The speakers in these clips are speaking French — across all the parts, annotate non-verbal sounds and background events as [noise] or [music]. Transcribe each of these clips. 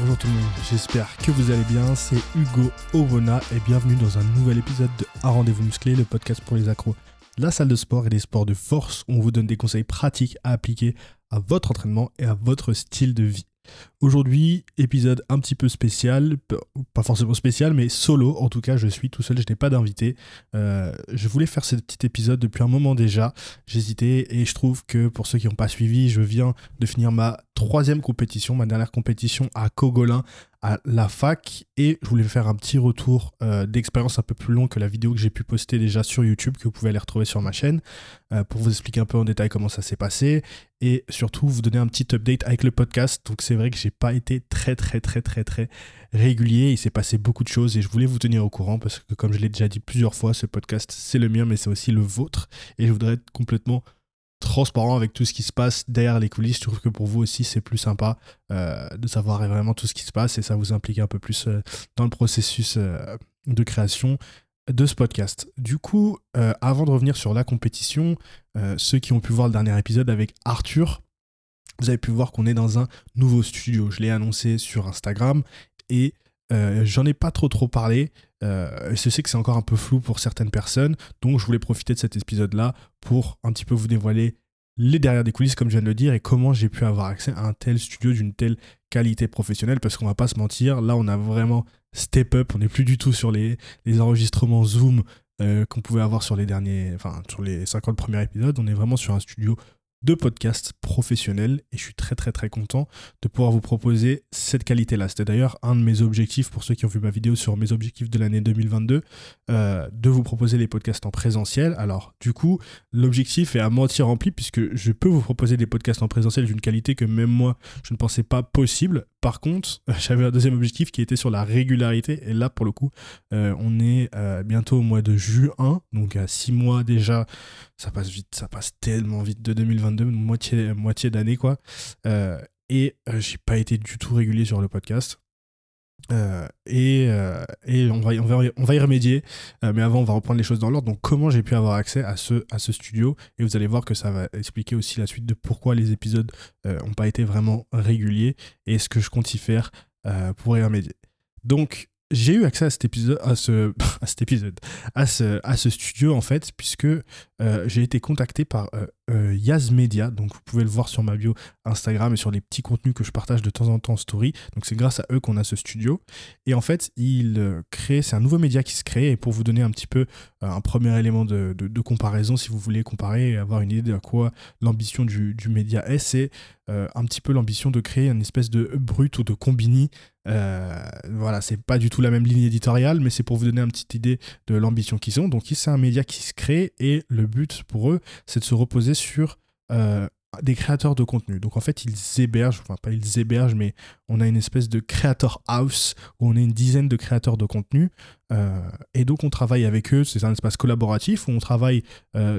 Bonjour tout le monde, j'espère que vous allez bien. C'est Hugo Ovona et bienvenue dans un nouvel épisode de Un rendez-vous musclé, le podcast pour les accros la salle de sport et des sports de force où on vous donne des conseils pratiques à appliquer à votre entraînement et à votre style de vie. Aujourd'hui, épisode un petit peu spécial, pas forcément spécial, mais solo. En tout cas, je suis tout seul, je n'ai pas d'invité. Euh, je voulais faire ce petit épisode depuis un moment déjà. J'hésitais et je trouve que pour ceux qui n'ont pas suivi, je viens de finir ma troisième compétition, ma dernière compétition à Cogolin, à la fac. Et je voulais faire un petit retour euh, d'expérience un peu plus long que la vidéo que j'ai pu poster déjà sur YouTube que vous pouvez aller retrouver sur ma chaîne euh, pour vous expliquer un peu en détail comment ça s'est passé et surtout vous donner un petit update avec le podcast. Donc c'est vrai que j'ai pas été très très très très très régulier, il s'est passé beaucoup de choses et je voulais vous tenir au courant parce que comme je l'ai déjà dit plusieurs fois, ce podcast c'est le mien mais c'est aussi le vôtre. Et je voudrais être complètement transparent avec tout ce qui se passe derrière les coulisses. Je trouve que pour vous aussi, c'est plus sympa euh, de savoir vraiment tout ce qui se passe et ça vous implique un peu plus euh, dans le processus euh, de création de ce podcast. Du coup, avant de revenir sur la compétition, ceux qui ont pu voir le dernier épisode avec Arthur, vous avez pu voir qu'on est dans un nouveau studio. Je l'ai annoncé sur Instagram et j'en ai pas trop trop parlé. Euh, je sais que c'est encore un peu flou pour certaines personnes, donc je voulais profiter de cet épisode-là pour un petit peu vous dévoiler les derrière des coulisses, comme je viens de le dire, et comment j'ai pu avoir accès à un tel studio d'une telle qualité professionnelle, parce qu'on va pas se mentir, là on a vraiment step up, on n'est plus du tout sur les, enregistrements Zoom euh, qu'on pouvait avoir sur les derniers, enfin sur les 50 premiers épisodes, on est vraiment sur un studio de podcasts professionnels et je suis très très très content de pouvoir vous proposer cette qualité-là. C'était d'ailleurs un de mes objectifs pour ceux qui ont vu ma vidéo sur mes objectifs de l'année 2022, euh, de vous proposer les podcasts en présentiel. Alors du coup, l'objectif est à moitié rempli puisque je peux vous proposer des podcasts en présentiel d'une qualité que même moi je ne pensais pas possible. Par contre, [laughs] j'avais un deuxième objectif qui était sur la régularité et là pour le coup, euh, on est euh, bientôt au mois de juin, donc à six mois déjà ça passe vite, ça passe tellement vite de 2022, moitié, d'année quoi. Euh, et j'ai pas été du tout régulier sur le podcast. Euh, et, et on, va, on, va, on va y remédier. mais avant, on va reprendre les choses dans l'ordre. Donc, comment j'ai pu avoir accès à ce, à ce studio? Et vous allez voir que ça va expliquer aussi la suite de pourquoi les épisodes n'ont pas été vraiment réguliers et ce que je compte y faire pour y remédier. Donc, j'ai eu accès à cet épisode, à ce, [laughs] à cet épisode, à ce, à ce studio en fait, puisque euh, j'ai été contacté par euh, euh, Yaz Media, donc vous pouvez le voir sur ma bio Instagram et sur les petits contenus que je partage de temps en temps en story. Donc c'est grâce à eux qu'on a ce studio. Et en fait, il crée, c'est un nouveau média qui se crée. Et pour vous donner un petit peu un premier élément de, comparaison, si vous voulez comparer et avoir une idée de quoi l'ambition du, du média est, c'est un petit peu l'ambition de créer une espèce de brut ou de combini euh, voilà, c'est pas du tout la même ligne éditoriale, mais c'est pour vous donner une petite idée de l'ambition qu'ils ont. Donc, c'est un média qui se crée et le but pour eux, c'est de se reposer sur euh, des créateurs de contenu. Donc, en fait, ils hébergent, enfin, pas ils hébergent, mais on a une espèce de creator house où on est une dizaine de créateurs de contenu. Euh, et donc, on travaille avec eux. C'est un espace collaboratif où on travaille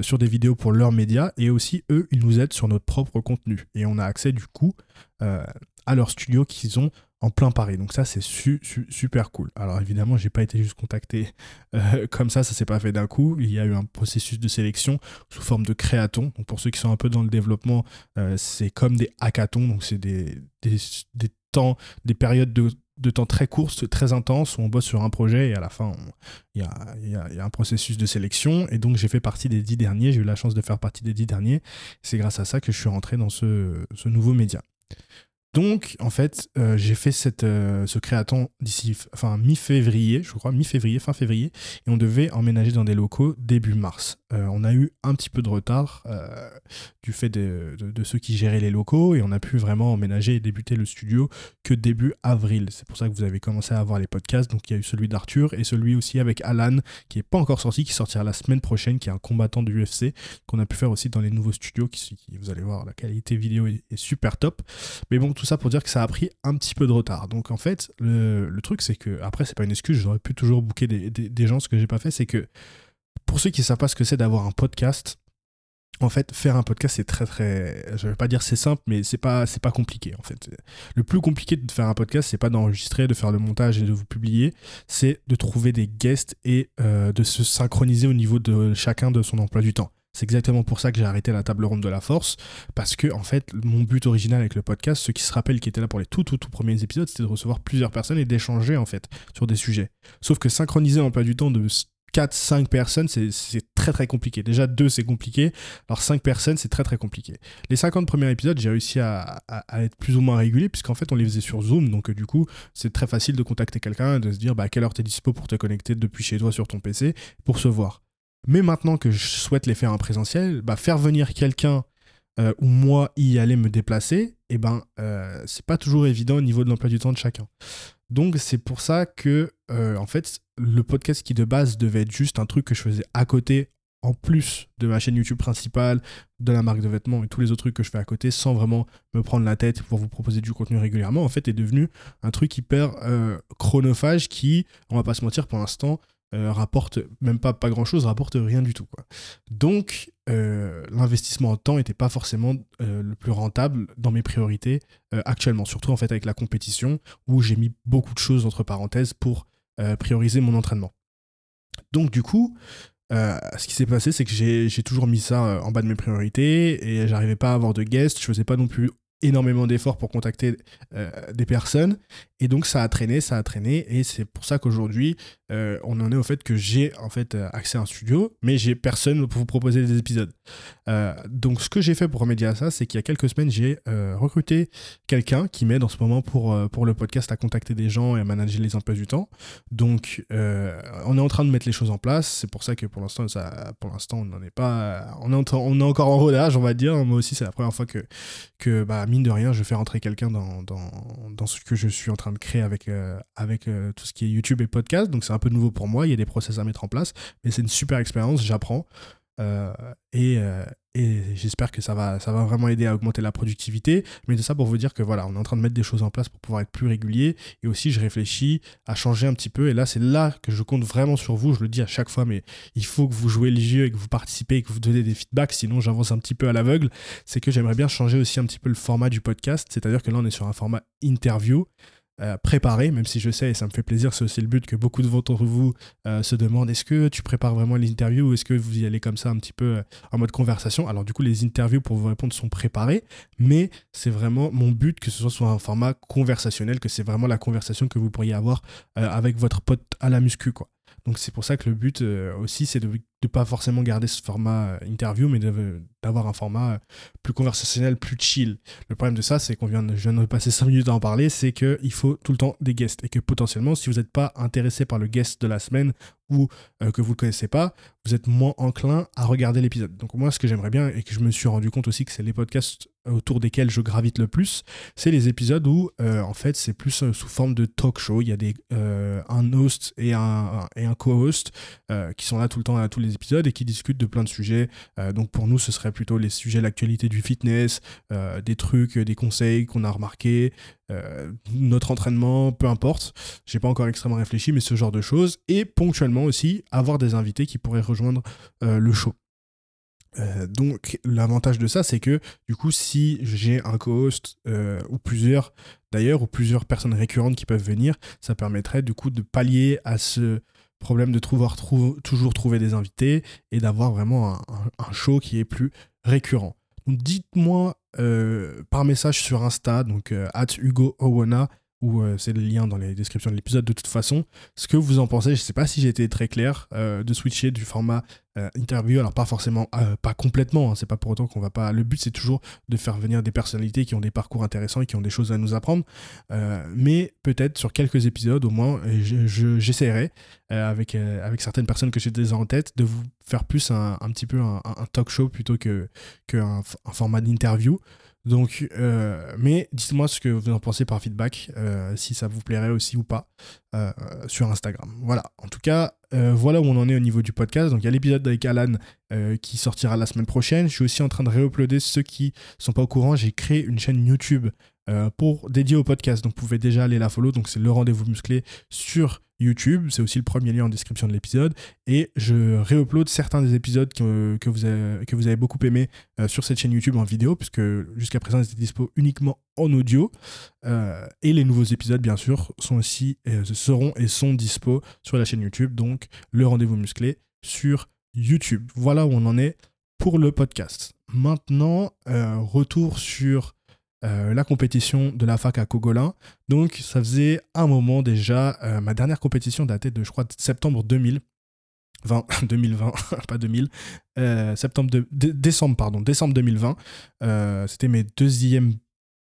sur des vidéos pour leurs médias et aussi, eux, ils nous aident sur notre propre contenu. Et on a accès, du coup, à leur studio qu'ils ont en plein Paris. Donc ça, c'est super cool. Alors évidemment, j'ai pas été juste contacté euh, [laughs] comme ça, ça s'est pas fait d'un coup. Il y a eu un processus de sélection sous forme de créatons. Donc pour ceux qui sont un peu dans le développement, euh, c'est comme des hackathons. Donc c'est des, des, temps, des périodes de, temps très courtes, très intenses, où on bosse sur un projet et à la fin, il y, y, a, un processus de sélection. Et donc, j'ai fait partie des dix derniers. J'ai eu la chance de faire partie des dix derniers. C'est grâce à ça que je suis rentré dans ce, ce nouveau média. Donc, en fait, euh, j'ai fait cette, euh, ce créaton d'ici, enfin, mi-février, je crois, mi-février, fin février, et on devait emménager dans des locaux début mars. Euh, on a eu un petit peu de retard du fait de, ceux qui géraient les locaux, et on a pu vraiment emménager et débuter le studio que début avril. C'est pour ça que vous avez commencé à avoir les podcasts. Donc, il y a eu celui d'Arthur et celui aussi avec Alan, qui n'est pas encore sorti, qui sortira la semaine prochaine, qui est un combattant du UFC, qu'on a pu faire aussi dans les nouveaux studios, qui, vous allez voir, la qualité vidéo est, est super top. Mais bon, tout ça pour dire que ça a pris un petit peu de retard. Donc en fait, le, truc c'est que, après c'est pas une excuse, j'aurais pu toujours booker des, gens, ce que j'ai pas fait, c'est que pour ceux qui savent pas ce que c'est d'avoir un podcast, en fait, faire un podcast, c'est très très. Je vais pas dire c'est simple, mais c'est pas pas compliqué en fait. Le plus compliqué de faire un podcast, c'est pas d'enregistrer, de faire le montage et de vous publier, c'est de trouver des guests et euh, de se synchroniser au niveau de chacun de son emploi du temps. C'est exactement pour ça que j'ai arrêté la table ronde de la force, parce que en fait, mon but original avec le podcast, ceux qui se rappellent qui étaient là pour les tout tout tout premiers épisodes, c'était de recevoir plusieurs personnes et d'échanger en fait sur des sujets. Sauf que synchroniser en pas du temps de 4, 5 personnes, c'est très très compliqué. Déjà 2 c'est compliqué, alors 5 personnes c'est très très compliqué. Les 50 premiers épisodes, j'ai réussi à, être plus ou moins régulier, puisqu'en fait on les faisait sur Zoom, donc euh, du coup c'est très facile de contacter quelqu'un, de se dire bah, à quelle heure t'es dispo pour te connecter depuis chez toi sur ton PC, pour se voir. Mais maintenant que je souhaite les faire en présentiel, bah, faire venir quelqu'un euh, ou moi y aller me déplacer, eh ben euh, c'est pas toujours évident au niveau de l'emploi du temps de chacun. Donc c'est pour ça que euh, en fait le podcast qui de base devait être juste un truc que je faisais à côté en plus de ma chaîne YouTube principale, de la marque de vêtements et tous les autres trucs que je fais à côté sans vraiment me prendre la tête pour vous proposer du contenu régulièrement, en fait est devenu un truc hyper chronophage qui, on va pas se mentir pour l'instant, euh, rapporte même pas, grand chose, rapporte rien du tout. Donc, euh, l'investissement en temps n'était pas forcément euh, le plus rentable dans mes priorités actuellement, surtout en fait avec la compétition où j'ai mis beaucoup de choses entre parenthèses pour prioriser mon entraînement. Donc, du coup, ce qui s'est passé, c'est que j'ai toujours mis ça en bas de mes priorités et j'arrivais pas à avoir de guests, je faisais pas non plus énormément d'efforts pour contacter des personnes et donc ça a traîné, ça a traîné, et c'est pour ça qu'aujourd'hui, euh, on en est au fait que j'ai en fait euh, accès à un studio, mais j'ai personne pour vous proposer des épisodes. Euh, donc ce que j'ai fait pour remédier à ça, c'est qu'il y a quelques semaines, j'ai recruté quelqu'un qui m'aide en ce moment pour, pour le podcast à contacter des gens et à manager les emplois du temps. Donc on est en train de mettre les choses en place. C'est pour ça que pour l'instant, pour l'instant, on n'en est pas, on est, on est encore en rodage, on va dire. Moi aussi, c'est la première fois que, que bah, mine de rien, je fais rentrer quelqu'un dans, dans, dans ce que je suis en train de créer avec, euh, avec euh, tout ce qui est YouTube et podcast. Donc c'est un peu nouveau pour moi. Il y a des process à mettre en place. Mais c'est une super expérience. J'apprends. Euh, et, et j'espère que ça va, ça va vraiment aider à augmenter la productivité. Mais de ça pour vous dire que voilà, on est en train de mettre des choses en place pour pouvoir être plus régulier. Et aussi, je réfléchis à changer un petit peu. Et là, c'est là que je compte vraiment sur vous. Je le dis à chaque fois, mais il faut que vous jouez le jeu et que vous participez et que vous donnez des feedbacks. Sinon, j'avance un petit peu à l'aveugle. C'est que j'aimerais bien changer aussi un petit peu le format du podcast. C'est-à-dire que là, on est sur un format interview. Euh, préparé, même si je sais, et ça me fait plaisir, c'est aussi le but que beaucoup de d'entre vous euh, se demandent, est-ce que tu prépares vraiment les interviews ou est-ce que vous y allez comme ça un petit peu euh, en mode conversation? Alors du coup, les interviews pour vous répondre sont préparées, mais c'est vraiment mon but que ce soit sur un format conversationnel, que c'est vraiment la conversation que vous pourriez avoir avec votre pote à la muscu, quoi. Donc c'est pour ça que le but aussi, c'est de ne pas forcément garder ce format interview, mais d'avoir un format plus conversationnel, plus chill. Le problème de ça, c'est qu'on vient, viens de passer [laughs] 5 minutes à en parler, c'est qu'il faut tout le temps des guests. Et que potentiellement, si vous n'êtes pas intéressé par le guest de la semaine ou que vous ne le connaissez pas, vous êtes moins enclin à regarder l'épisode. Donc moi, ce que j'aimerais bien, et que je me suis rendu compte aussi que c'est les podcasts autour desquels je gravite le plus, c'est les épisodes où en fait c'est plus sous forme de talk show. Il y a des, un host et un, et un co-host qui sont là tout le temps à tous les épisodes et qui discutent de plein de sujets. Euh, donc pour nous, ce serait plutôt les sujets de l'actualité du fitness, euh, des trucs, des conseils qu'on a remarqués, euh, notre entraînement, peu importe. J'ai pas encore extrêmement réfléchi, mais ce genre de choses. Et ponctuellement aussi, avoir des invités qui pourraient rejoindre le show. donc l'avantage de ça, c'est que du coup, si j'ai un co-host ou plusieurs, d'ailleurs, ou plusieurs personnes récurrentes qui peuvent venir, ça permettrait du coup de pallier à ce problème de trouver, toujours trouver des invités et d'avoir vraiment un, show qui est plus récurrent. dites-moi euh, par message sur Insta, donc euh, at Hugo Owona, ou euh, c'est le lien dans les descriptions de l'épisode de toute façon, ce que vous en pensez. Je ne sais pas si j'ai été très clair de switcher du format euh, interview, alors pas forcément, euh, pas complètement, hein, c'est pas pour autant qu'on va pas. Le but c'est toujours de faire venir des personnalités qui ont des parcours intéressants et qui ont des choses à nous apprendre, euh, mais peut-être sur quelques épisodes au moins, j'essaierai avec, avec certaines personnes que j'ai déjà en tête de vous faire plus un, petit peu un, talk show plutôt que, que format d'interview. Donc, mais dites-moi ce que vous en pensez par feedback, si ça vous plairait aussi ou pas sur Instagram. Voilà. En tout cas, euh, voilà où on en est au niveau du podcast. Donc il y a l'épisode avec Alan euh, qui sortira la semaine prochaine. Je suis aussi en train de réuploader ceux qui sont pas au courant. J'ai créé une chaîne YouTube euh, pour dédiée au podcast. Donc vous pouvez déjà aller la follow. Donc c'est le rendez-vous musclé sur YouTube. C'est aussi le premier lien en description de l'épisode. Et je réupload certains des épisodes que, que, vous, avez, que vous avez beaucoup aimé euh, sur cette chaîne YouTube en vidéo, puisque jusqu'à présent, ils étaient dispo uniquement en audio. Euh, et les nouveaux épisodes, bien sûr, sont aussi, seront et sont dispo sur la chaîne YouTube. Donc, le rendez-vous musclé sur YouTube. Voilà où on en est pour le podcast. Maintenant, retour sur la compétition de la fac à Cogolin. Donc, ça faisait un moment déjà. ma dernière compétition datait de, je crois, septembre 2000. 2020, [laughs] [laughs] pas 2000, septembre de, décembre, pardon, décembre 2020. C'était mes deuxièmes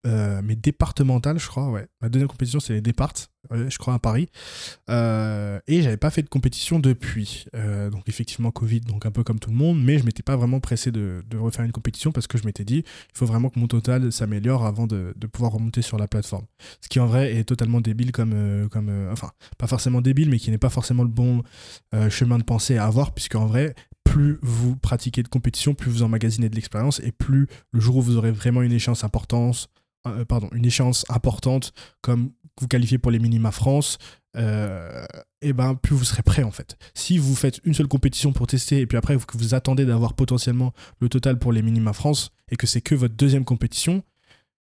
euh, mais départementales, je crois, ouais. Ma deuxième compétition, c'est les départs, je crois, à Paris. Euh, et j'avais pas fait de compétition depuis. Euh, donc, effectivement, Covid, donc un peu comme tout le monde, mais je m'étais pas vraiment pressé de, refaire une compétition parce que je m'étais dit, il faut vraiment que mon total s'améliore avant de, de, pouvoir remonter sur la plateforme. Ce qui, en vrai, est totalement débile comme. Euh, comme enfin, pas forcément débile, mais qui n'est pas forcément le bon chemin de pensée à avoir, puisque en vrai, plus vous pratiquez de compétition, plus vous emmagasinez de l'expérience, et plus le jour où vous aurez vraiment une échéance importante, euh, pardon, une échéance importante comme vous qualifiez pour les minima France, et euh, eh ben plus vous serez prêt en fait. Si vous faites une seule compétition pour tester et puis après que vous attendez d'avoir potentiellement le total pour les minima France et que c'est que votre deuxième compétition,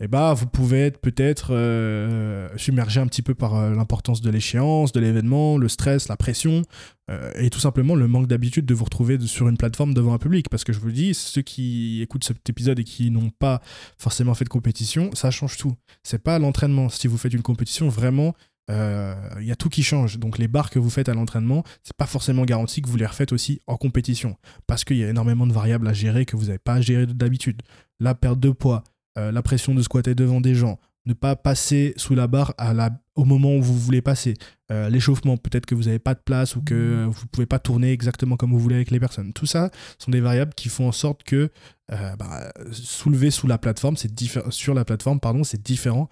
eh ben, vous pouvez être peut-être euh, submergé un petit peu par euh, l'importance de l'échéance, de l'événement, le stress, la pression, euh, et tout simplement le manque d'habitude de vous retrouver sur une plateforme devant un public. Parce que je vous dis, ceux qui écoutent cet épisode et qui n'ont pas forcément fait de compétition, ça change tout. C'est pas l'entraînement. Si vous faites une compétition, vraiment, il y a tout qui change. Donc les barres que vous faites à l'entraînement, c'est pas forcément garanti que vous les refaites aussi en compétition. Parce qu'il y a énormément de variables à gérer que vous n'avez pas à gérer d'habitude. La perte de poids, euh, la pression de squatter devant des gens, ne pas passer sous la barre à la, au moment où vous voulez passer, euh, l'échauffement, peut-être que vous n'avez pas de place ou que mmh. vous ne pouvez pas tourner exactement comme vous voulez avec les personnes. Tout ça sont des variables qui font en sorte que euh, bah, soulever sous la plateforme, c'est sur la plateforme, pardon, c'est différent.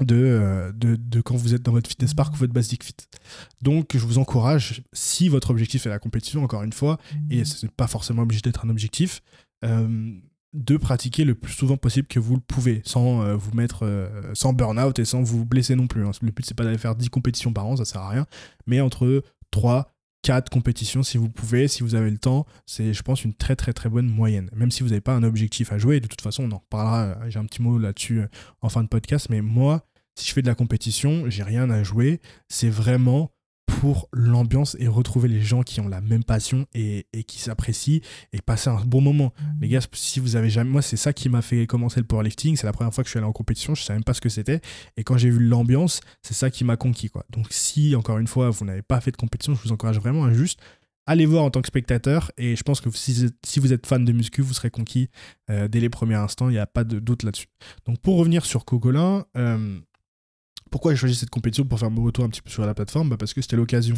De, de, quand vous êtes dans votre fitness park ou votre basic fit. Donc je vous encourage, si votre objectif est la compétition, encore une fois, et mmh. ce n'est pas forcément obligé d'être un objectif, de pratiquer le plus souvent possible que vous le pouvez, sans euh, vous mettre euh, sans burn-out et sans vous blesser non plus. Hein. Le but, c'est pas d'aller faire 10 compétitions par an, ça sert à rien, mais entre 3, 4 compétitions si vous pouvez, si vous avez le temps, c'est, je pense, une très très très bonne moyenne. Même si vous n'avez pas un objectif à jouer, de toute façon, on en reparlera, euh, j'ai un petit mot là-dessus en fin de podcast, mais moi, si je fais de la compétition, j'ai rien à jouer, c'est vraiment pour l'ambiance et retrouver les gens qui ont la même passion et, qui s'apprécient et passer un bon moment. Les gars, si vous avez jamais. Moi, c'est ça qui m'a fait commencer le powerlifting. C'est la première fois que je suis allé en compétition, je ne savais même pas ce que c'était. Et quand j'ai vu l'ambiance, c'est ça qui m'a conquis. Quoi. Donc, si, encore une fois, vous n'avez pas fait de compétition, je vous encourage vraiment à juste aller voir en tant que spectateur. Et je pense que si, vous êtes fan de muscu, vous serez conquis euh, dès les premiers instants. Il n'y a pas de doute là-dessus. Donc, pour revenir sur Cogolin. Euh, pourquoi j'ai choisi cette compétition pour faire mon retour un petit peu sur la plateforme bah Parce que c'était l'occasion.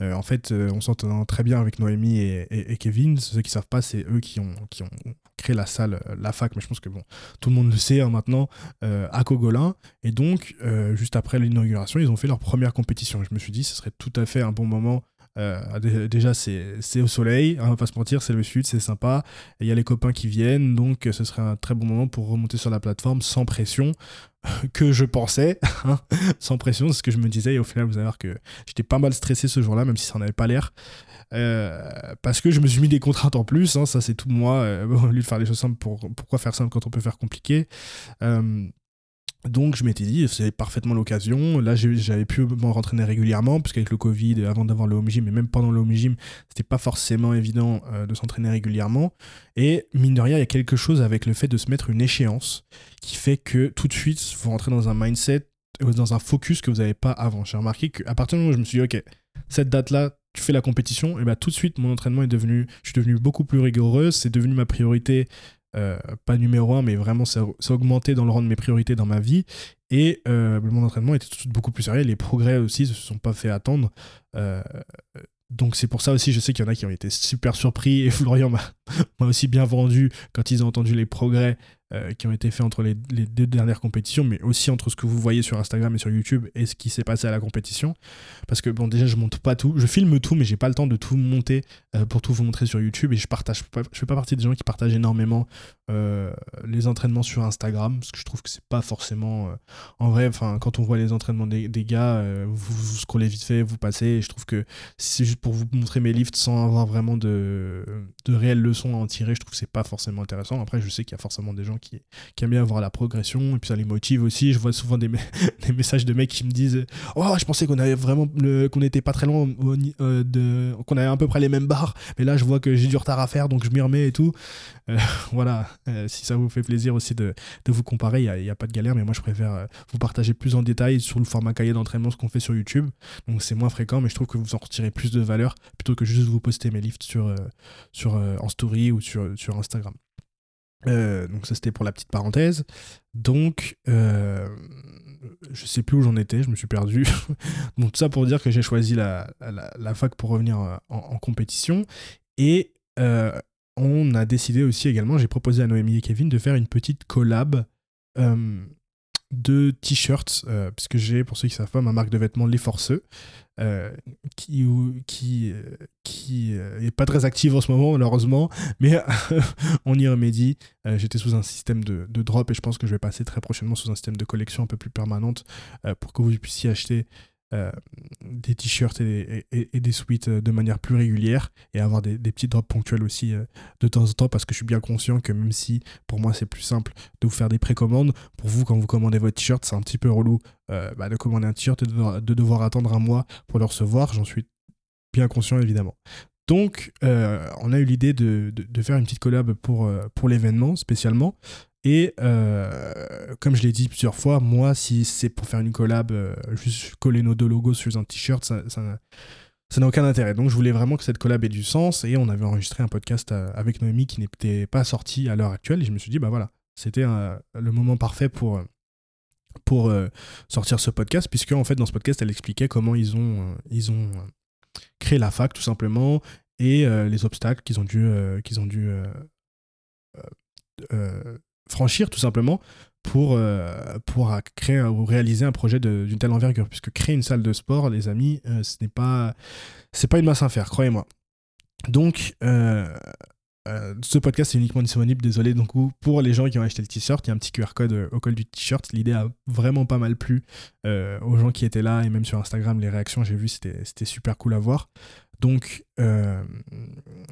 Euh, en fait, euh, on s'entend très bien avec Noémie et, Kevin. Ceux qui ne savent pas, c'est eux qui ont, créé la salle, euh, la fac, mais je pense que tout le monde le sait hein, maintenant, à Cogolin. Et donc, juste après l'inauguration, ils ont fait leur première compétition. je me suis dit, ce serait tout à fait un bon moment euh, déjà, c'est au soleil, hein, on va pas se mentir, c'est le sud, c'est sympa. Il y a les copains qui viennent, donc ce serait un très bon moment pour remonter sur la plateforme sans pression, [laughs] que je pensais, [laughs] hein, sans pression, c'est ce que je me disais. Et au final, vous allez voir que j'étais pas mal stressé ce jour-là, même si ça n'avait pas l'air. Euh, parce que je me suis mis des contraintes en plus, hein, ça c'est tout moi. Euh, [laughs] au lieu de faire les choses simples, pour, pourquoi faire simple quand on peut faire compliqué donc je m'étais dit, c'est parfaitement l'occasion. Là, j'avais pu m'en rentraîner régulièrement, puisqu'avec le Covid, avant d'avoir le home gym, et même pendant le home gym, c'était pas forcément évident euh, de s'entraîner régulièrement. Et mine de rien, il y a quelque chose avec le fait de se mettre une échéance qui fait que tout de suite, vous rentrez dans un mindset, euh, dans un focus que vous n'avez pas avant. J'ai remarqué qu'à partir du moment où je me suis dit, ok, cette date-là, tu fais la compétition, et bien tout de suite, mon entraînement est devenu, je suis devenu beaucoup plus rigoureux, c'est devenu ma priorité euh, pas numéro un, mais vraiment ça, ça augmenté dans le rang de mes priorités dans ma vie. Et euh, mon entraînement était tout de suite beaucoup plus sérieux. Les progrès aussi ne se sont pas fait attendre. Euh, donc c'est pour ça aussi, je sais qu'il y en a qui ont été super surpris et [laughs] Florian m'a aussi bien vendu quand ils ont entendu les progrès euh, qui ont été faits entre les, deux dernières compétitions, mais aussi entre ce que vous voyez sur Instagram et sur YouTube et ce qui s'est passé à la compétition. Parce que bon, déjà je monte pas tout, je filme tout, mais j'ai pas le temps de tout monter euh, pour tout vous montrer sur YouTube et je partage, je fais pas partie des gens qui partagent énormément euh, les entraînements sur Instagram parce que je trouve que c'est pas forcément en vrai. Enfin, quand on voit les entraînements des, gars, vous, vous, scrollez vite fait, vous passez. Je trouve que si c'est juste pour vous montrer mes lifts sans avoir vraiment de, de réelles leçons à en tirer, je trouve que c'est pas forcément intéressant. Après, je sais qu'il y a forcément des gens qui, qui aiment bien voir la progression et puis ça les motive aussi. Je vois souvent des, [laughs] messages de mecs qui me disent Oh, je pensais qu'on avait vraiment qu'on n'était pas très loin, euh, qu'on avait à peu près les mêmes barres, mais là je vois que j'ai du retard à faire donc je m'y remets et tout. Euh, [laughs] voilà, euh, si ça vous fait plaisir aussi de, vous comparer, il n'y a, a, pas de galère, mais moi je préfère vous partager plus en détail sur le format cahier d'entraînement ce qu'on fait sur YouTube. Donc c'est moins fréquent, mais je trouve que vous en retirez plus de valeur plutôt que juste vous poster mes lifts sur, sur, en story ou sur, sur Instagram. Euh, donc ça c'était pour la petite parenthèse. Donc euh, je sais plus où j'en étais, je me suis perdu. [laughs] donc tout ça pour dire que j'ai choisi la, la, fac pour revenir en, en compétition. Et euh, on a décidé aussi également, j'ai proposé à Noémie et Kevin de faire une petite collab de t-shirts, puisque j'ai, pour ceux qui ne savent pas, ma marque de vêtements Les Forceux. Euh, qui, qui, euh, qui euh, pas très active en ce moment, malheureusement, mais [laughs] on y remédie. J'étais sous un système de, de, drop et je pense que je vais passer très prochainement sous un système de collection un peu plus permanente pour que vous puissiez acheter euh, des t-shirts et, des suites euh, de manière plus régulière et avoir des, petits drops ponctuels aussi euh, de temps en temps parce que je suis bien conscient que même si pour moi c'est plus simple de vous faire des précommandes, pour vous quand vous commandez votre t-shirt c'est un petit peu relou bah, de commander un t-shirt et de devoir, attendre un mois pour le recevoir, j'en suis bien conscient évidemment. Donc, on a eu l'idée de, de, faire une petite collab pour, pour l'événement spécialement. Et euh, comme je l'ai dit plusieurs fois, moi, si c'est pour faire une collab, euh, juste coller nos deux logos sur un t-shirt, ça, n'a aucun intérêt. Donc je voulais vraiment que cette collab ait du sens et on avait enregistré un podcast euh, avec Noémie qui n'était pas sorti à l'heure actuelle et je me suis dit, bah voilà, c'était le moment parfait pour, pour sortir ce podcast puisque en fait dans ce podcast elle expliquait comment ils ont, ils ont créé la fac tout simplement et les obstacles qu'ils ont dû, qu'ils ont dû franchir tout simplement pour, euh, pour créer ou réaliser un projet d'une telle envergure. Puisque créer une salle de sport, les amis, euh, ce n'est pas, pas une masse à faire, croyez-moi. Donc, euh, ce podcast est uniquement disponible, désolé. Donc, pour les gens qui ont acheté le t-shirt, il y a un petit QR code au col du t-shirt. L'idée a vraiment pas mal plu aux gens qui étaient là et même sur Instagram, les réactions, j'ai vu, c'était super cool à voir. Donc, euh,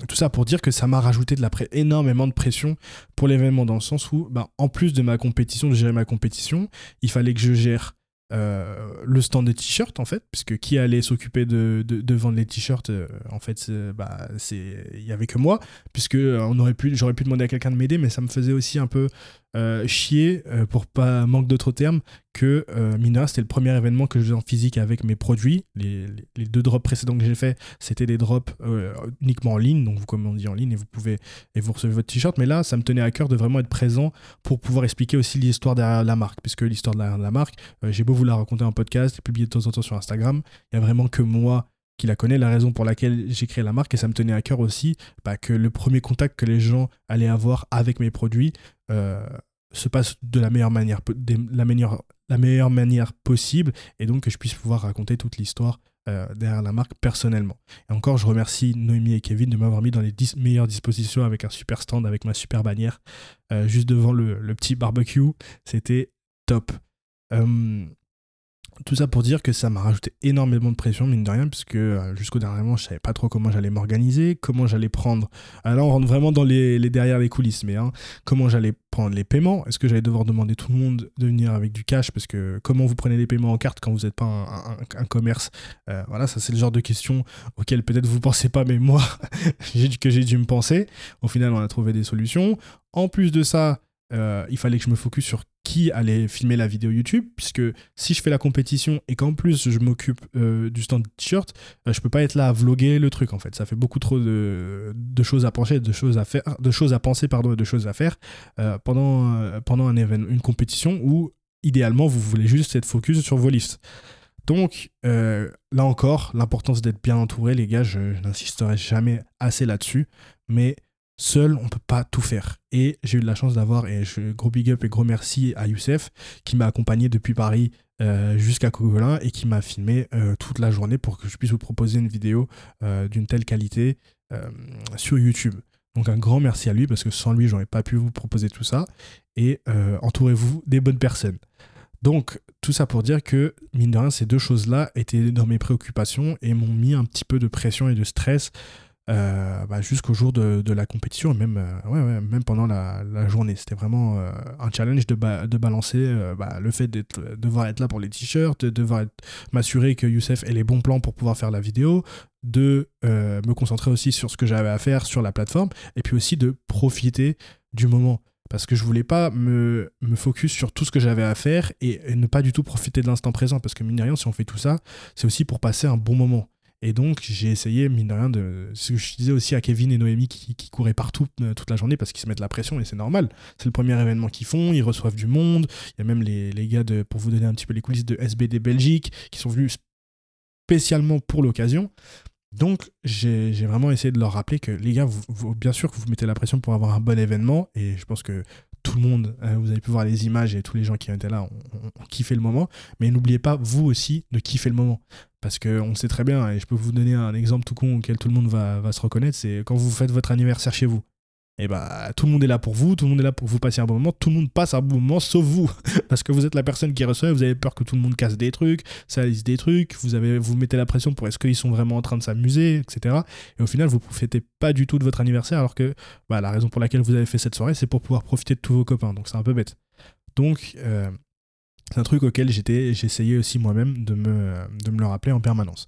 tout ça pour dire que ça m'a rajouté de la énormément de pression pour l'événement, dans le sens où, bah, en plus de ma compétition, de gérer ma compétition, il fallait que je gère euh, le stand des t-shirts en fait, puisque qui allait s'occuper de, vendre les t-shirts, euh, en fait, bah, il y avait que moi, puisque j'aurais pu demander à quelqu'un de m'aider, mais ça me faisait aussi un peu euh, chier, euh, pour pas manque d'autres termes, que euh, Mina, c'était le premier événement que je faisais en physique avec mes produits. Les, les, deux drops précédents que j'ai fait, c'était des drops uniquement en ligne, donc vous commandez en ligne et vous pouvez et vous recevez votre t-shirt. Mais là, ça me tenait à cœur de vraiment être présent pour pouvoir expliquer aussi l'histoire derrière la marque, puisque l'histoire derrière la marque, j'ai beau vous la raconter en podcast et publier de temps en temps sur Instagram, il y a vraiment que moi la connaît, la raison pour laquelle j'ai créé la marque, et ça me tenait à cœur aussi bah, que le premier contact que les gens allaient avoir avec mes produits euh, se passe de la meilleure manière, la meilleure, la meilleure manière possible, et donc que je puisse pouvoir raconter toute l'histoire euh, derrière la marque personnellement. Et encore, je remercie Noémie et Kevin de m'avoir mis dans les 10 meilleures dispositions avec un super stand, avec ma super bannière, euh, juste devant le, petit barbecue. C'était top. Tout ça pour dire que ça m'a rajouté énormément de pression, mine de rien, puisque euh, jusqu'au dernier moment, je savais pas trop comment j'allais m'organiser, comment j'allais prendre. Alors, on rentre vraiment dans les, derrière les coulisses, mais hein, comment j'allais prendre les paiements Est-ce que j'allais devoir demander tout le monde de venir avec du cash? Parce que comment vous prenez les paiements en carte quand vous n'êtes pas un, commerce? Euh, Voilà, ça, c'est le genre de questions auxquelles peut-être vous ne pensez pas, mais moi, [laughs] que j'ai dû me penser. Au final, on a trouvé des solutions. En plus de ça, euh, il fallait que je me focus sur qui allait filmer la vidéo YouTube, puisque si je fais la compétition et qu'en plus je m'occupe euh, du stand t-shirt, euh, je peux pas être là à vloguer le truc en fait. Ça fait beaucoup trop de, choses à de choses à faire, de choses à penser pardon, et de choses à faire pendant, pendant un événement, une compétition où idéalement vous voulez juste être focus sur vos lifts. Donc là encore, l'importance d'être bien entouré, les gars, je n'insisterai jamais assez là-dessus, mais Seul, on peut pas tout faire. Et j'ai eu la chance d'avoir, et gros big up et gros merci à Youssef, qui m'a accompagné depuis Paris euh, jusqu'à Cogolin et qui m'a filmé euh, toute la journée pour que je puisse vous proposer une vidéo euh, d'une telle qualité sur YouTube. Donc un grand merci à lui parce que sans lui, j'aurais pas pu vous proposer tout ça. Et entourez-vous des bonnes personnes. Donc, tout ça pour dire que, mine de rien, ces deux choses-là étaient dans mes préoccupations et m'ont mis un petit peu de pression et de stress euh, bah, jusqu'au jour de, la compétition, et même, euh, même pendant la, journée. C'était vraiment euh, un challenge de, balancer bah, le fait de devoir être là pour les t-shirts, de devoir m'assurer que Youssef ait les bons plans pour pouvoir faire la vidéo, de me concentrer aussi sur ce que j'avais à faire sur la plateforme, et puis aussi de profiter du moment. Parce que je voulais pas me, me focus sur tout ce que j'avais à faire et, ne pas du tout profiter de l'instant présent. Parce que mine de rien si on fait tout ça c'est aussi pour passer un bon moment et donc, j'ai essayé, mine de rien, de. Ce que je disais aussi à Kevin et Noémie qui, couraient partout euh, toute la journée parce qu'ils se mettent la pression et c'est normal. C'est le premier événement qu'ils font, ils reçoivent du monde. Il y a même les, les, gars, de, pour vous donner un petit peu les coulisses de SBD Belgique, qui sont venus spécialement pour l'occasion. Donc, j'ai vraiment essayé de leur rappeler que les gars, vous, bien sûr que vous mettez la pression pour avoir un bon événement, et je pense que tout le monde, euh, vous avez pu voir les images et tous les gens qui étaient là ont, kiffé le moment, mais n'oubliez pas, vous aussi, de kiffer le moment. Parce qu'on sait très bien, et je peux vous donner un exemple tout con auquel tout le monde va se reconnaître, c'est quand vous faites votre anniversaire chez vous. Et eh bah tout le monde est là pour vous, tout le monde est là pour vous passer un bon moment, tout le monde passe un bon moment sauf vous. [laughs] Parce que vous êtes la personne qui reçoit, vous avez peur que tout le monde casse des trucs, salisse des trucs, vous, avez, vous mettez la pression pour est-ce qu'ils sont vraiment en train de s'amuser, etc. Et au final, vous profitez pas du tout de votre anniversaire alors que bah, la raison pour laquelle vous avez fait cette soirée, c'est pour pouvoir profiter de tous vos copains. Donc c'est un peu bête. Donc euh, un truc auquel j'étais, j'essayais aussi moi-même de me, le rappeler en permanence.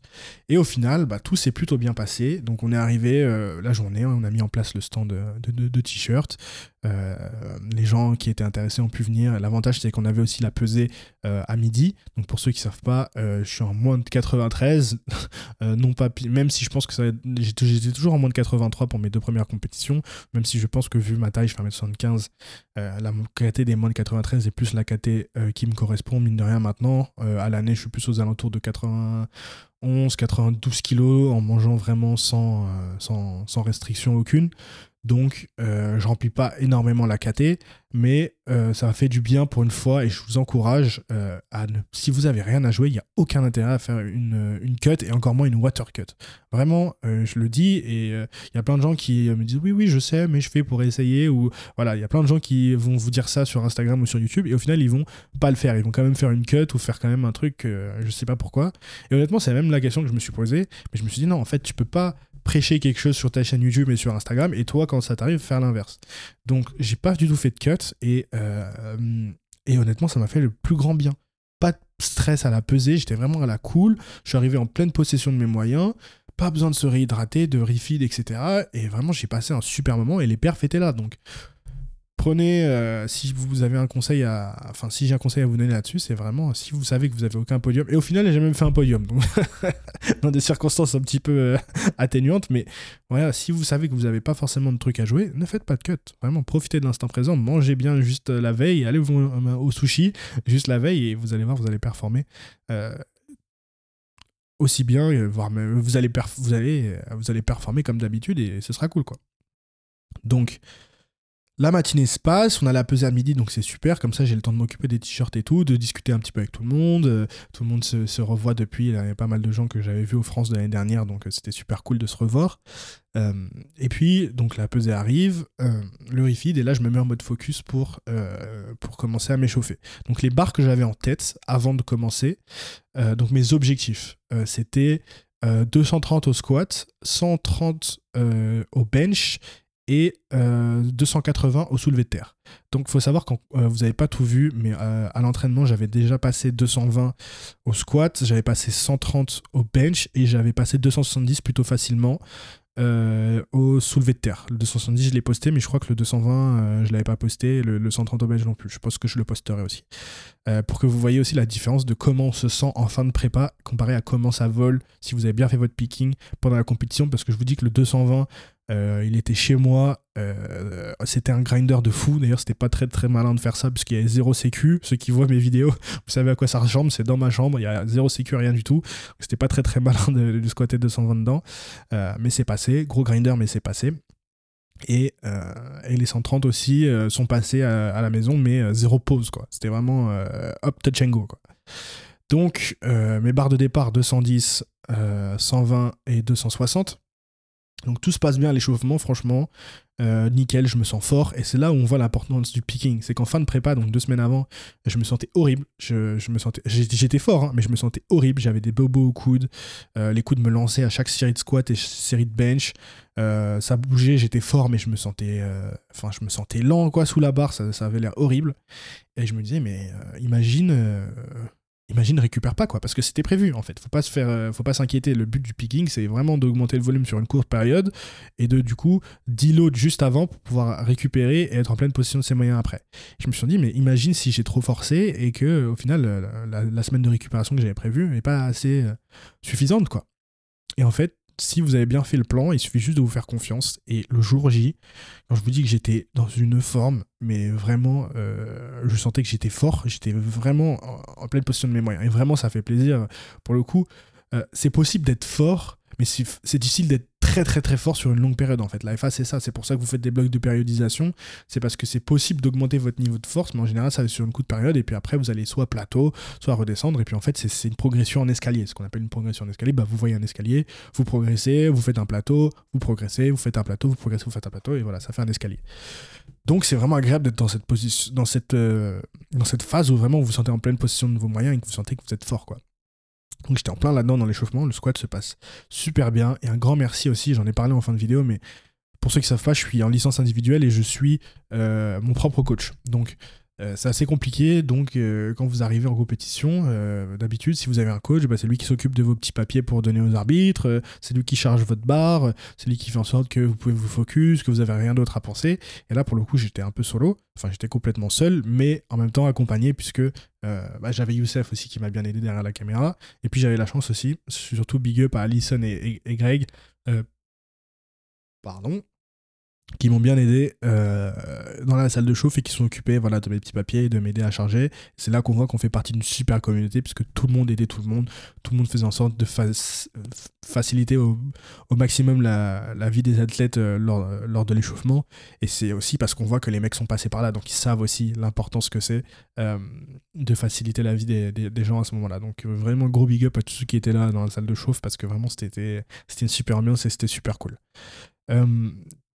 Et au final, bah, tout s'est plutôt bien passé. Donc on est arrivé euh, la journée, on a mis en place le stand de t-shirts. Euh, les gens qui étaient intéressés ont pu venir. L'avantage, c'est qu'on avait aussi la pesée euh, à midi. Donc pour ceux qui ne savent pas, je suis en moins de 93. [laughs] non pas, même si je pense que j'étais toujours en moins de 83 pour mes deux premières compétitions. Même si je pense que vu ma taille, je fais 1m75, la KT des moins de 93 est plus la KT qui me correspond mine de rien, maintenant. Euh, à l'année, je suis plus aux alentours de 91, 92 kilos en mangeant vraiment euh, sans restriction aucune. Donc, euh, je remplis pas énormément la KT, mais euh, ça m'a fait du bien pour une fois et je vous encourage euh, à ne... Si vous avez rien à jouer, il n'y a aucun intérêt à faire une, une, cut et encore moins une water cut. Vraiment, je le dis et il y a plein de gens qui me disent oui, oui, je sais, mais je fais pour essayer ou voilà, il y a plein de gens qui vont vous dire ça sur Instagram ou sur YouTube et au final, ils vont pas le faire. Ils vont quand même faire une cut ou faire quand même un truc, je sais pas pourquoi. Et honnêtement, c'est même la question que je me suis posée, mais je me suis dit non, en fait, tu peux pas prêcher quelque chose sur ta chaîne YouTube et sur Instagram, et toi, quand ça t'arrive, faire l'inverse. Donc, j'ai pas du tout fait de cut, et, euh, et honnêtement, ça m'a fait le plus grand bien. Pas de stress à la pesée, j'étais vraiment à la cool, je suis arrivé en pleine possession de mes moyens, pas besoin de se réhydrater, de refeed, etc. Et vraiment, j'ai passé un super moment, et les perfs étaient là, donc prenez, euh, si vous avez un conseil à. Enfin, si j'ai un conseil à vous donner là-dessus, c'est vraiment si vous savez que vous avez aucun podium. Et au final, j'ai même fait un podium. [laughs] Dans des circonstances un petit peu euh, atténuantes. Mais voilà, si vous savez que vous n'avez pas forcément de trucs à jouer, ne faites pas de cut. Vraiment, profitez de l'instant présent. Mangez bien juste la veille. Allez au sushi juste la veille et vous allez voir, vous allez performer. Euh, aussi bien, voire même, vous allez, vous, allez, vous allez performer comme d'habitude et ce sera cool quoi. Donc, la matinée se passe, on a la pesée à midi, donc c'est super. Comme ça, j'ai le temps de m'occuper des t-shirts et tout, de discuter un petit peu avec tout le monde. Euh, tout le monde se, revoit depuis. Il y a pas mal de gens que j'avais vus aux France de l'année dernière, donc euh, c'était super cool de se revoir. Euh, et puis, donc la pesée arrive, le refeed, et là, je me mets en mode focus pour, pour commencer à m'échauffer. Donc, les barres que j'avais en tête avant de commencer, donc mes objectifs, c'était 230 au squat, 130 au bench et 280 euh, au soulevé de terre. Donc il faut savoir quand euh, vous n'avez pas tout vu, mais euh, à l'entraînement j'avais déjà passé 220 au squat, j'avais passé 130 au bench et j'avais passé 270 plutôt facilement au soulevé de terre. Le 270 je l'ai posté, mais je crois que le 220 je l'avais pas posté, le, le, 130 au bench non plus. Je pense que je le posterai aussi. pour que vous voyez aussi la différence de comment on se sent en fin de prépa comparé à comment ça vole si vous avez bien fait votre picking pendant la compétition, parce que je vous dis que le 220 euh, il était chez moi. Euh, c'était un grinder de fou. D'ailleurs, c'était pas très très malin de faire ça parce qu'il y avait zéro sécu. Ceux qui voient mes vidéos, [laughs] vous savez à quoi ça ressemble. C'est dans ma chambre. Il y a zéro sécu, rien du tout. C'était pas très très malin de, de squatter 220 dedans. Euh, mais c'est passé. Gros grinder, mais c'est passé. Et, les 130 aussi sont passés à, la maison, mais zéro pause. quoi. C'était vraiment up touch and go. Quoi. Donc, mes barres de départ 210, 120 et 260 Donc tout se passe bien l'échauffement, franchement. Euh, nickel, je me sens fort. Et c'est là où on voit l'importance du picking. C'est qu'en fin de prépa, donc deux semaines avant, je me sentais horrible. Je, me sentais, j'étais fort, hein, mais je me sentais horrible. J'avais des bobos aux coudes. Euh, les coudes me lançaient à chaque série de squat et série de bench. Euh, ça bougeait, j'étais fort, mais je me sentais, enfin, je me sentais lent quoi sous la barre. Ça, ça avait l'air horrible. Et je me disais, mais imagine imagine récupère pas quoi parce que c'était prévu en fait. Faut pas se faire euh, faut pas s'inquiéter. Le but du picking c'est vraiment d'augmenter le volume sur une courte période et de du coup deload juste avant pour pouvoir récupérer et être en pleine position de ses moyens après. Je me suis dit mais imagine si j'ai trop forcé et que au final la, semaine de récupération que j'avais prévue n'est pas assez euh, suffisante quoi. Et en fait si vous avez bien fait le plan, il suffit juste de vous faire confiance. Et le jour J, quand je vous dis que j'étais dans une forme, mais vraiment, euh, je sentais que j'étais fort, j'étais vraiment en, pleine position de mes moyens. Et vraiment, ça fait plaisir. Pour le coup, euh, c'est possible d'être fort, mais c'est difficile d'être très très très fort sur une longue période en fait. La FA c'est ça, c'est pour ça que vous faites des blocs de périodisation, c'est parce que c'est possible d'augmenter votre niveau de force, mais en général ça va sur une courte période et puis après vous allez soit plateau, soit redescendre et puis en fait c'est une progression en escalier, ce qu'on appelle une progression en escalier, bah, vous voyez un escalier, vous progressez, vous faites un plateau, vous progressez, vous faites un plateau, vous progressez, vous faites un plateau et voilà, ça fait un escalier. Donc c'est vraiment agréable d'être dans cette position, dans cette, euh, dans cette phase où vraiment vous vous sentez en pleine position de vos moyens et que vous sentez que vous êtes fort quoi. Donc j'étais en plein là-dedans dans l'échauffement, le squat se passe super bien. Et un grand merci aussi, j'en ai parlé en fin de vidéo, mais pour ceux qui ne savent pas, je suis en licence individuelle et je suis euh, mon propre coach. Donc euh, c'est assez compliqué, donc euh, quand vous arrivez en compétition, d'habitude, si vous avez un coach, bah, c'est lui qui s'occupe de vos petits papiers pour donner aux arbitres, c'est lui qui charge votre barre, c'est lui qui fait en sorte que vous pouvez vous focus, que vous avez rien d'autre à penser. Et là, pour le coup, j'étais un peu solo, enfin j'étais complètement seul, mais en même temps accompagné, puisque bah, j'avais Youssef aussi qui m'a bien aidé derrière la caméra, et puis j'avais la chance aussi, surtout big up à Alison et Greg, pardon, qui m'ont bien aidé euh, dans la salle de chauffe et qui sont occupés voilà, de mes petits papiers et de m'aider à charger. C'est là qu'on voit qu'on fait partie d'une super communauté puisque tout le monde aidait tout le monde. Tout le monde faisait en sorte de faciliter au, maximum la, vie des athlètes euh, lors, de l'échauffement. Et c'est aussi parce qu'on voit que les mecs sont passés par là, donc ils savent aussi l'importance que c'est euh, de faciliter la vie des, des gens à ce moment-là. Donc vraiment gros big up à tous ceux qui étaient là dans la salle de chauffe parce que vraiment c'était une super ambiance et c'était super cool.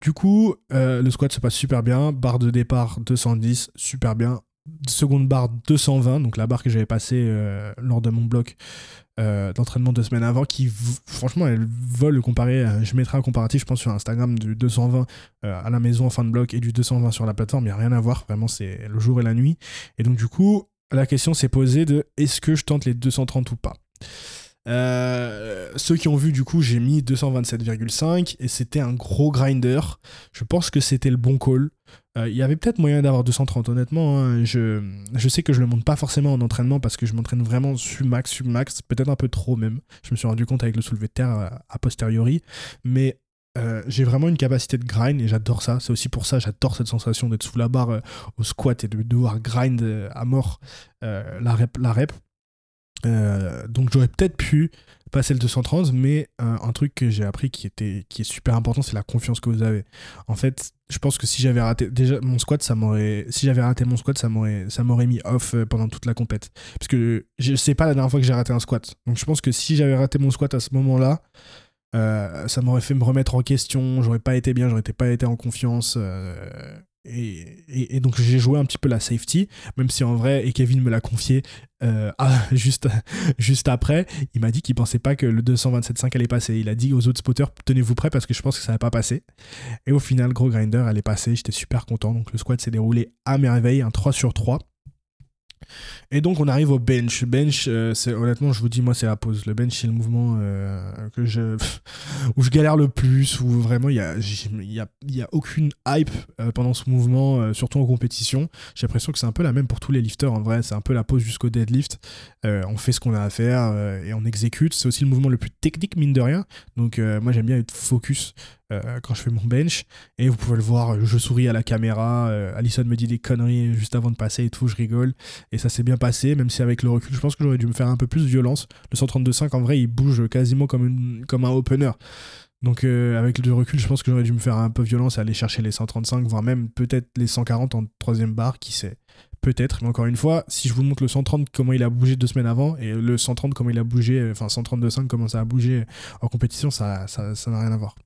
Du coup, euh, le squat se passe super bien. Barre de départ 210, super bien. Seconde barre 220, donc la barre que j'avais passée euh, lors de mon bloc euh, d'entraînement deux semaines avant, qui franchement elle vole comparé. je mettrai un comparatif, je pense, sur Instagram du 220 à la maison en fin de bloc et du 220 sur la plateforme. Il n'y a rien à voir, vraiment, c'est le jour et la nuit. Et donc, du coup, la question s'est posée de est-ce que je tente les 230 ou pas? Euh, ceux qui ont vu, du coup, j'ai mis 227,5 et c'était un gros grinder. Je pense que c'était le bon call. Euh, il y avait peut-être moyen d'avoir 230, honnêtement. Hein. Je, je, sais que je le monte pas forcément en entraînement parce que je m'entraîne vraiment sub max, sub max, peut-être un peu trop même. Je me suis rendu compte avec le soulevé de terre euh, a, posteriori. Mais j'ai vraiment une capacité de grind et j'adore ça. C'est aussi pour ça, j'adore cette sensation d'être sous la barre au squat et de devoir grind à mort la rep. La rep. Euh, donc j'aurais peut-être pu passer le 230, mais euh, un truc que j'ai appris qui, était, qui est super important, c'est la confiance que vous avez. En fait, je pense que si j'avais raté déjà mon squat, ça m'aurait si j'avais raté mon squat, ça m'aurait mis off euh, pendant toute la compète. Parce que je sais pas la dernière fois que j'ai raté un squat. Donc je pense que si j'avais raté mon squat à ce moment-là, ça m'aurait fait me remettre en question, j'aurais pas été bien, j'aurais pas été en confiance. Et, donc j'ai joué un petit peu la safety, même si en vrai, et Kevin me l'a confié euh, ah, [laughs] juste, après, il m'a dit qu'il pensait pas que le 227.5 allait passer. Il a dit aux autres spotters, tenez-vous prêts parce que je pense que ça va pas passer. Et au final, gros grinder, elle est passée, j'étais super content. Donc le squat s'est déroulé à merveille, un 3 sur 3. Et donc on arrive au bench. Bench, euh, c'est honnêtement, je vous dis, moi c'est la pause. Le bench, c'est le mouvement euh, que je, [laughs] où je galère le plus, où vraiment il y a, y, a, y a, aucune hype euh, pendant ce mouvement, surtout en compétition. J'ai l'impression que c'est un peu la même pour tous les lifters. En vrai, c'est un peu la pause jusqu'au deadlift. on fait ce qu'on a à faire et on exécute. C'est aussi le mouvement le plus technique mine de rien. Donc moi j'aime bien être focus euh, quand je fais mon bench. Et vous pouvez le voir, je souris à la caméra. Euh, Alison me dit des conneries juste avant de passer et tout, je rigole. Et ça s'est bien passé, même si avec le recul, je pense que j'aurais dû me faire un peu plus de violence. Le 132.5, en vrai, il bouge quasiment comme, une, comme un opener. Donc euh, avec le recul, je pense que j'aurais dû me faire un peu violence et aller chercher les 135, voire même peut-être les 140 en troisième barre, qui sait. Peut-être, mais encore une fois, si je vous montre le 130 comment il a bougé deux semaines avant et le 130 comment il a bougé, enfin 132.5 comment ça a bougé en compétition, ça n'a ça, n'a rien à voir.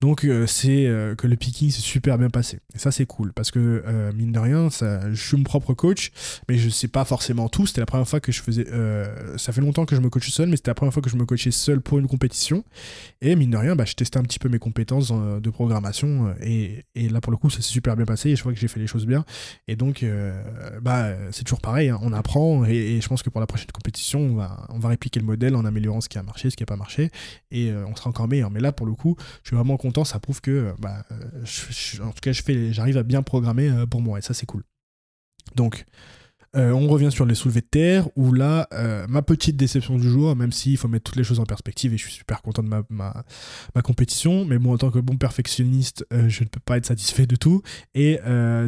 Donc euh, c'est euh, que le picking s'est super bien passé. Et ça c'est cool parce que euh, mine de rien, ça, je suis mon propre coach, mais je sais pas forcément tout. C'était la première fois que je faisais. ça fait longtemps que je me coach seul, mais c'était la première fois que je me coachais seul pour une compétition. Et mine de rien, bah, je testais un petit peu mes compétences de programmation et, et, là pour le coup ça s'est super bien passé et je vois que j'ai fait les choses bien. Et donc bah c'est toujours pareil, hein. on apprend et, je pense que pour la prochaine compétition on va, on va répliquer le modèle en améliorant ce qui a marché, ce qui a pas marché et on sera encore meilleur. Mais là pour le coup, je suis vraiment content ça prouve que, bah, euh, en tout cas, j'arrive à bien programmer euh, pour moi, et ça, c'est cool. Donc, euh, on revient sur les soulevés de terre, où là, ma petite déception du jour, même s'il faut mettre toutes les choses en perspective, et je suis super content de ma, ma, compétition, mais bon, en tant que bon perfectionniste, je ne peux pas être satisfait de tout, et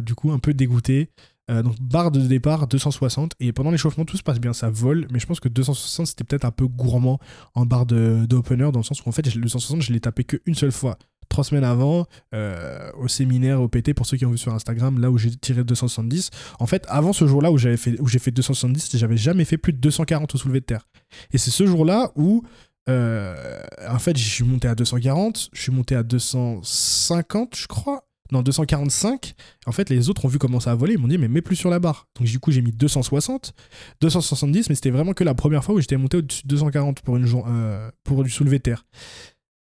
du coup, un peu dégoûté. donc barre de départ 260 et pendant l'échauffement tout se passe bien ça vole mais je pense que 260 c'était peut-être un peu gourmand en barre de, opener dans le sens où en fait le 260 je l'ai tapé qu'une seule fois trois semaines avant, euh, au séminaire, au PT, pour ceux qui ont vu sur Instagram, là où j'ai tiré 270. En fait, avant ce jour-là où j'ai fait, où fait 270, j'avais jamais fait plus de 240 au soulevé de terre. Et c'est ce jour-là où, euh, en fait, je suis monté à 240, je suis monté à 250, je crois. Non, 245. En fait, les autres ont vu comment ça a volé. Ils m'ont dit, mais mets plus sur la barre. Donc, du coup, j'ai mis 260, 270, mais c'était vraiment que la première fois où j'étais monté au-dessus de 240 pour, une, euh, pour du soulevé de terre.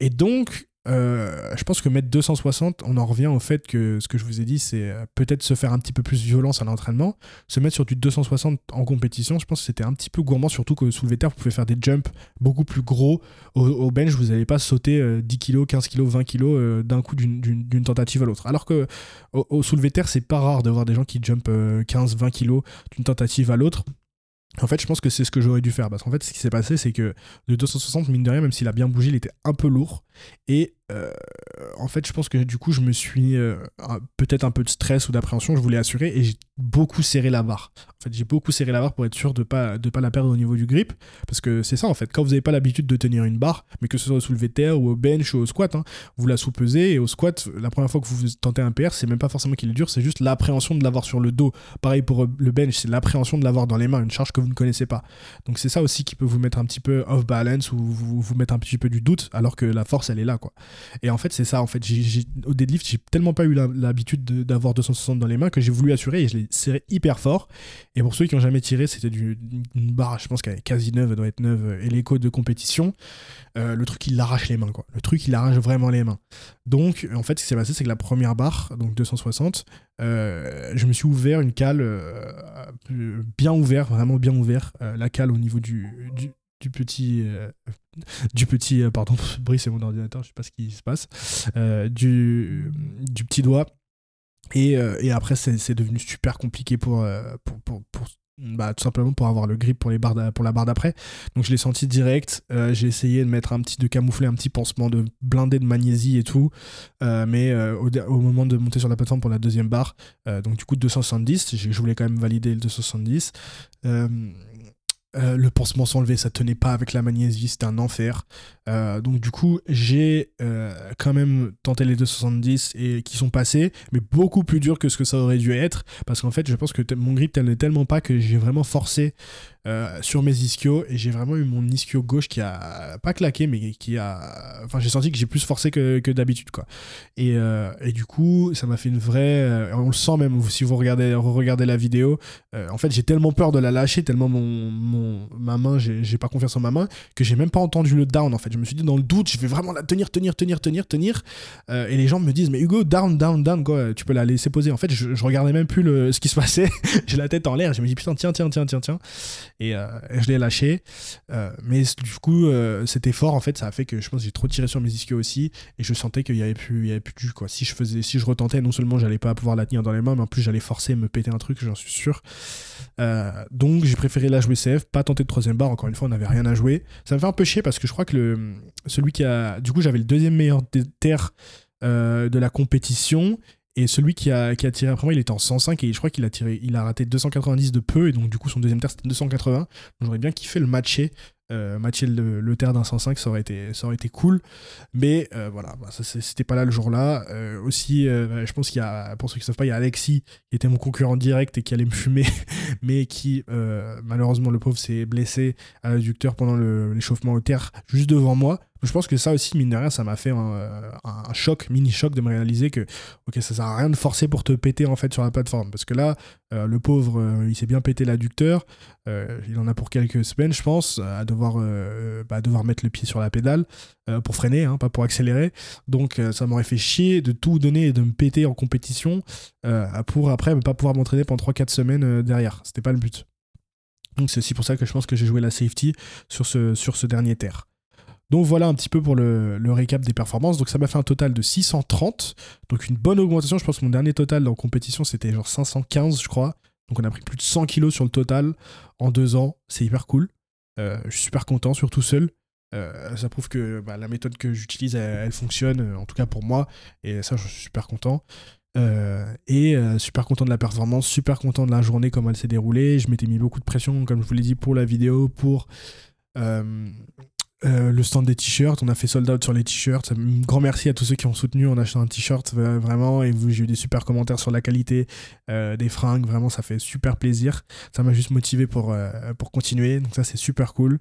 Et donc, euh, je pense que mettre 260, on en revient au fait que ce que je vous ai dit, c'est euh, peut-être se faire un petit peu plus violence à l'entraînement. Se mettre sur du 260 en compétition, je pense que c'était un petit peu gourmand, surtout que sous le terre, vous pouvez faire des jumps beaucoup plus gros. Au, bench, vous n'allez pas sauter 10 kg, 15 kg, 20 kg d'un coup d'une tentative à l'autre. Alors que au, soulevé terre, c'est pas rare de voir des gens qui jumpent 15, 20 kg d'une tentative à l'autre. En fait, je pense que c'est ce que j'aurais dû faire. Parce qu'en fait, ce qui s'est passé, c'est que le 260, mine de rien, même s'il a bien bougé, il était un peu lourd. Et euh, en fait, je pense que du coup, je me suis euh, peut-être un peu de stress ou d'appréhension, je voulais assurer et j'ai beaucoup serré la barre. En fait, j'ai beaucoup serré la barre pour être sûr de pas de pas la perdre au niveau du grip parce que c'est ça en fait. Quand vous n'avez pas l'habitude de tenir une barre, mais que ce soit au soulevé de terre ou au bench ou au squat, hein, vous la sous-pesez et au squat, la première fois que vous tentez un PR, c'est même pas forcément qu'il est dur, c'est juste l'appréhension de l'avoir sur le dos. Pareil pour euh, le bench, c'est l'appréhension de l'avoir dans les mains, une charge que vous ne connaissez pas. Donc c'est ça aussi qui peut vous mettre un petit peu off balance ou vous, vous mettre un petit peu du doute alors que la force elle est là quoi. Et en fait, c'est ça. En fait, au deadlift, j'ai tellement pas eu l'habitude d'avoir 260 dans les mains que j'ai voulu assurer et je l'ai serré hyper fort. Et pour ceux qui ont jamais tiré, c'était une barre, je pense qu'elle est quasi neuve, elle doit être neuve, et l'écho de compétition. Euh, le truc, il arrache les mains, quoi. Le truc, il arrache vraiment les mains. Donc, en fait, ce qui s'est passé, c'est que la première barre, donc 260, euh, je me suis ouvert une cale euh, bien ouverte, vraiment bien ouvert, la cale au niveau du petit du petit, euh, pardon, [laughs] Brice c'est mon ordinateur, je sais pas ce qui se passe, euh, du, du petit doigt. Et, euh, et après, c'est devenu super compliqué pour, pour, pour, bah, tout simplement pour avoir le grip pour, les barres pour la barre d'après. Donc je l'ai senti direct. j'ai essayé de mettre un petit, de camoufler un petit pansement, de blinder de magnésie et tout. mais au, au, moment de monter sur la plateforme pour la deuxième barre, donc du coup 270, je voulais quand même valider le 270. Euh, le pansement s'enlevait, ça tenait pas avec la magnésie, c'était un enfer. Euh, donc du coup, j'ai euh, quand même tenté les 270 et qui sont passés, mais beaucoup plus dur que ce que ça aurait dû être, parce qu'en fait, je pense que mon grip n'est tellement pas que j'ai vraiment forcé euh, sur mes ischios et j'ai vraiment eu mon ischio gauche qui a pas claqué mais qui a enfin j'ai senti que j'ai plus forcé que, que d'habitude quoi. Et, et, du coup ça m'a fait une vraie on le sent même si vous regardez regardez la vidéo en fait j'ai tellement peur de la lâcher tellement mon, mon ma main j'ai pas confiance en ma main que j'ai même pas entendu le down en fait je me suis dit dans le doute je vais vraiment la tenir tenir tenir tenir tenir et les gens me disent mais Hugo down down down quoi tu peux la laisser poser en fait je, je regardais même plus le, ce qui se passait [laughs] j'ai la tête en l'air je me dis putain tiens tiens tiens tiens tiens euh, et, je l'ai lâché. Euh, mais du coup, euh, cet effort, en fait, ça a fait que je pense que j'ai trop tiré sur mes ischios aussi et je sentais qu'il y avait plus, il y avait plus quoi. Si je faisais, si je retentais, non seulement j'allais pas pouvoir la tenir dans les mains, mais en plus j'allais forcer me péter un truc, j'en suis sûr. donc j'ai préféré la jouer safe, pas tenter de troisième barre. Encore une fois, on n'avait rien à jouer. Ça me fait un peu chier parce que je crois que le, celui qui a, du coup, j'avais le deuxième meilleur des terres de la compétition et celui qui a, qui a tiré après moi, il était en 105 et je crois qu'il a tiré, il a raté 290 de peu et donc du coup son deuxième terre c'était 280. J'aurais bien kiffé le matcher, euh, matcher le, terre d'un 105, ça aurait été, ça aurait été cool. Mais euh, voilà, bah, c'était pas là le jour-là. Euh, aussi, je pense qu'il y a, pour ceux qui savent pas, il y a Alexis qui était mon concurrent direct et qui allait me [laughs] fumer, mais qui malheureusement le pauvre s'est blessé à l'adducteur pendant l'échauffement au terre juste devant moi. Je pense que ça aussi, mine de rien, ça m'a fait un, un, choc, mini choc de me réaliser que, ok, ça sert à rien de forcer pour te péter en fait sur la plateforme. Parce que là, euh, le pauvre, euh, il s'est bien pété l'adducteur. Euh, il en a pour quelques semaines, je pense, à devoir, bah, devoir mettre le pied sur la pédale pour freiner, hein, pas pour accélérer. Donc ça m'aurait fait chier de tout donner et de me péter en compétition pour après ne pas pouvoir m'entraîner pendant 3-4 semaines derrière. C'était pas le but. Donc c'est aussi pour ça que je pense que j'ai joué la safety sur ce, sur ce dernier terre. Donc voilà un petit peu pour le, récap des performances. Donc ça m'a fait un total de 630. Donc une bonne augmentation. Je pense que mon dernier total en compétition c'était genre 515 je crois. Donc on a pris plus de 100 kilos sur le total en deux ans. C'est hyper cool. Euh, je suis super content, surtout seul. Euh, ça prouve que bah, la méthode que j'utilise, elle, fonctionne, euh, en tout cas pour moi. Et ça, je suis super content. et super content de la performance, super content de la journée, comme elle s'est déroulée. Je m'étais mis beaucoup de pression, comme je vous l'ai dit, pour la vidéo, pour euh, le stand des t-shirts, on a fait sold out sur les t-shirts. Grand merci à tous ceux qui ont soutenu en achetant un t-shirt, vraiment. Et j'ai eu des super commentaires sur la qualité euh, des fringues, vraiment, ça fait super plaisir. Ça m'a juste motivé pour, euh, pour continuer, donc ça, c'est super cool.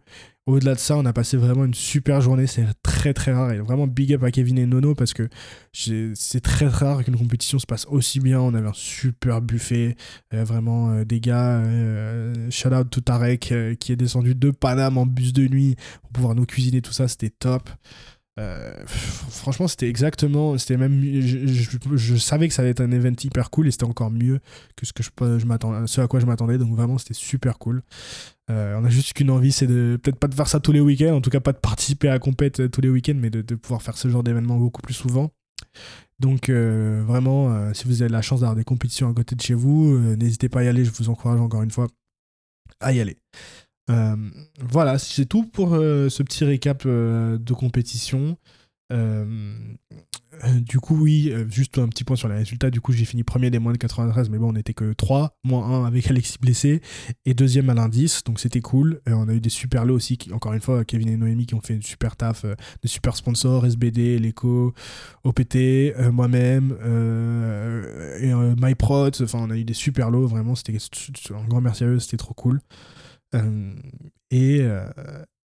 Au-delà de ça, on a passé vraiment une super journée. C'est très très rare. Et vraiment big up à Kevin et Nono parce que c'est très rare qu'une compétition se passe aussi bien. On avait un super buffet. Euh, vraiment euh, des gars. Euh, shout out to Tarek qui est descendu de Paname en bus de nuit pour pouvoir nous cuisiner tout ça. C'était top. Franchement, c'était exactement, c'était même, je, savais que ça allait être un event hyper cool et c'était encore mieux que ce que je, ce à quoi je m'attendais. Donc vraiment, c'était super cool. Euh, on a juste qu'une envie, c'est de peut-être pas de faire ça tous les week-ends, en tout cas pas de participer à la compète euh, tous les week-ends, mais de, pouvoir faire ce genre d'événement beaucoup plus souvent. Donc euh, vraiment, si vous avez la chance d'avoir des compétitions à côté de chez vous, n'hésitez pas à y aller, je vous encourage encore une fois à y aller. Voilà, c'est tout pour ce petit récap de compétition. Euh, du coup, oui, euh, juste un petit point sur les résultats. Du coup, j'ai fini premier des moins de 93, mais bon, on n'était que 3, moins 1 avec Alexis blessé, et deuxième à l'indice, donc c'était cool. On a eu des super lots aussi, encore une fois, Kevin et Noémie qui ont fait une super taf, euh, de super sponsors, SBD, Leco, OPT, moi-même, et MyProt, enfin, on a eu des super lots, vraiment, c'était un grand merci à eux, c'était trop cool. Et,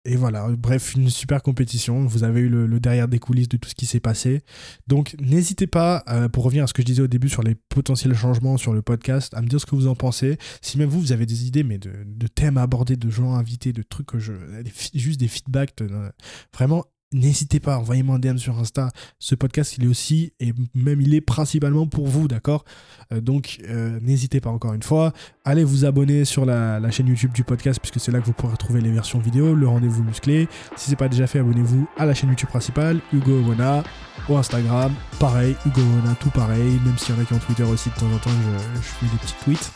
et voilà, bref, une super compétition. Vous avez eu le, derrière des coulisses de tout ce qui s'est passé. Donc n'hésitez pas, euh, pour revenir à ce que je disais au début sur les potentiels changements sur le podcast, à me dire ce que vous en pensez. Si même vous, vous avez des idées, mais de, de thèmes à aborder, de gens invités, de trucs je... Juste des feedbacks, vraiment n'hésitez pas, envoyez-moi un DM sur Insta. Ce podcast, il est aussi, et même il est principalement pour vous, d'accord? Euh, Donc, euh, n'hésitez pas encore une fois. Allez vous abonner sur la, chaîne YouTube du podcast, puisque c'est là que vous pourrez trouver les versions vidéo, le rendez-vous musclé. Si c'est pas déjà fait, abonnez-vous à la chaîne YouTube principale, Hugo Owona, au Instagram, pareil, Hugo Owona, tout pareil, même s'il y en a qui ont Twitter aussi de temps en temps, je, je fais des petits tweets.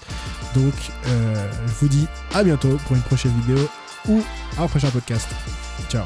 Donc, euh, je vous dis à bientôt pour une prochaine vidéo ou un prochain podcast. Ciao